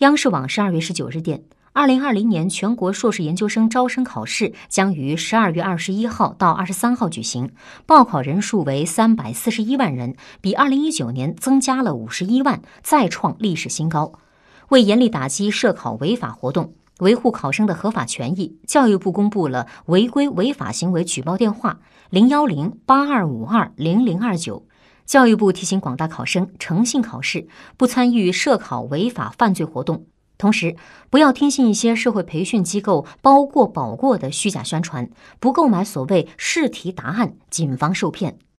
央视网十二月十九日电，二零二零年全国硕士研究生招生考试将于十二月二十一号到二十三号举行，报考人数为三百四十一万人，比二零一九年增加了五十一万，再创历史新高。为严厉打击涉考违法活动，维护考生的合法权益，教育部公布了违规违法行为举报电话：零幺零八二五二零零二九。教育部提醒广大考生诚信考试，不参与涉考违法犯罪活动，同时不要听信一些社会培训机构包过保过的虚假宣传，不购买所谓试题答案，谨防受骗。